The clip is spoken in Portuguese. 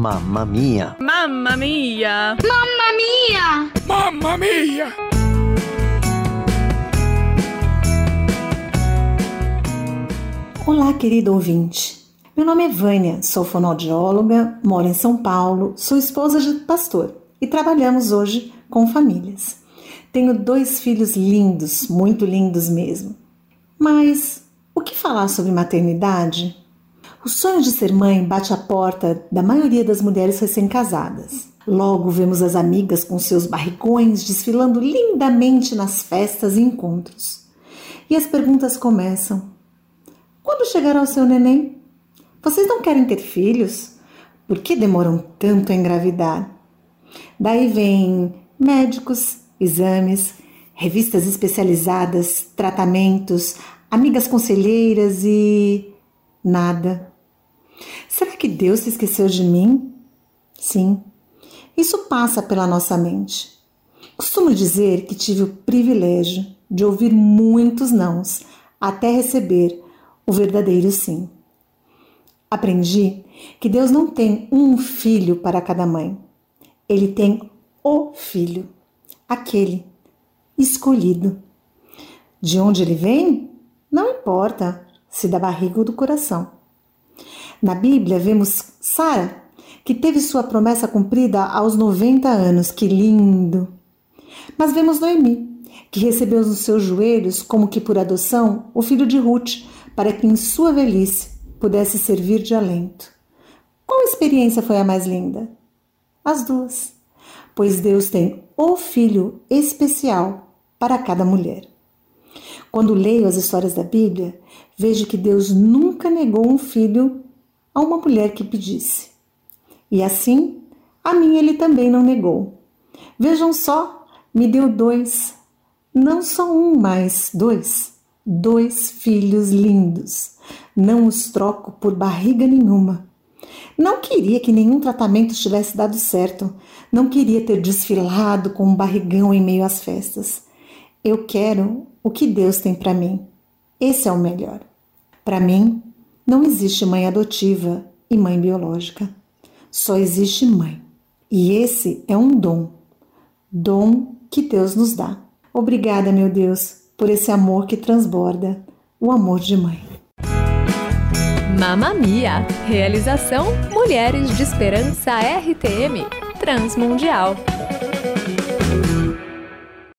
Mamma mia! Mamma mia! Mamma mia! Mamma mia! Olá, querido ouvinte. Meu nome é Vânia, sou fonoaudióloga, moro em São Paulo, sou esposa de pastor e trabalhamos hoje com famílias. Tenho dois filhos lindos, muito lindos mesmo. Mas o que falar sobre maternidade? O sonho de ser mãe bate à porta da maioria das mulheres recém-casadas. Logo vemos as amigas com seus barrigões desfilando lindamente nas festas e encontros. E as perguntas começam: Quando chegará o seu neném? Vocês não querem ter filhos? Por que demoram tanto a engravidar? Daí vem médicos, exames, revistas especializadas, tratamentos, amigas conselheiras e nada. Será que Deus se esqueceu de mim? Sim, isso passa pela nossa mente. Costumo dizer que tive o privilégio de ouvir muitos nãos até receber o verdadeiro sim. Aprendi que Deus não tem um filho para cada mãe. Ele tem o filho, aquele escolhido. De onde ele vem? Não importa, se da barriga ou do coração. Na Bíblia vemos Sara, que teve sua promessa cumprida aos 90 anos. Que lindo! Mas vemos Noemi, que recebeu nos seus joelhos, como que por adoção, o filho de Ruth, para que em sua velhice pudesse servir de alento. Qual experiência foi a mais linda? As duas, pois Deus tem o filho especial para cada mulher. Quando leio as histórias da Bíblia, vejo que Deus nunca negou um filho a uma mulher que pedisse. E assim, a mim ele também não negou. Vejam só, me deu dois, não só um, mas dois, dois filhos lindos. Não os troco por barriga nenhuma. Não queria que nenhum tratamento tivesse dado certo. Não queria ter desfilado com um barrigão em meio às festas. Eu quero o que Deus tem para mim. Esse é o melhor. Para mim, não existe mãe adotiva e mãe biológica. Só existe mãe. E esse é um dom. Dom que Deus nos dá. Obrigada, meu Deus, por esse amor que transborda o amor de mãe. Mamma Mia! Realização Mulheres de Esperança RTM Transmundial.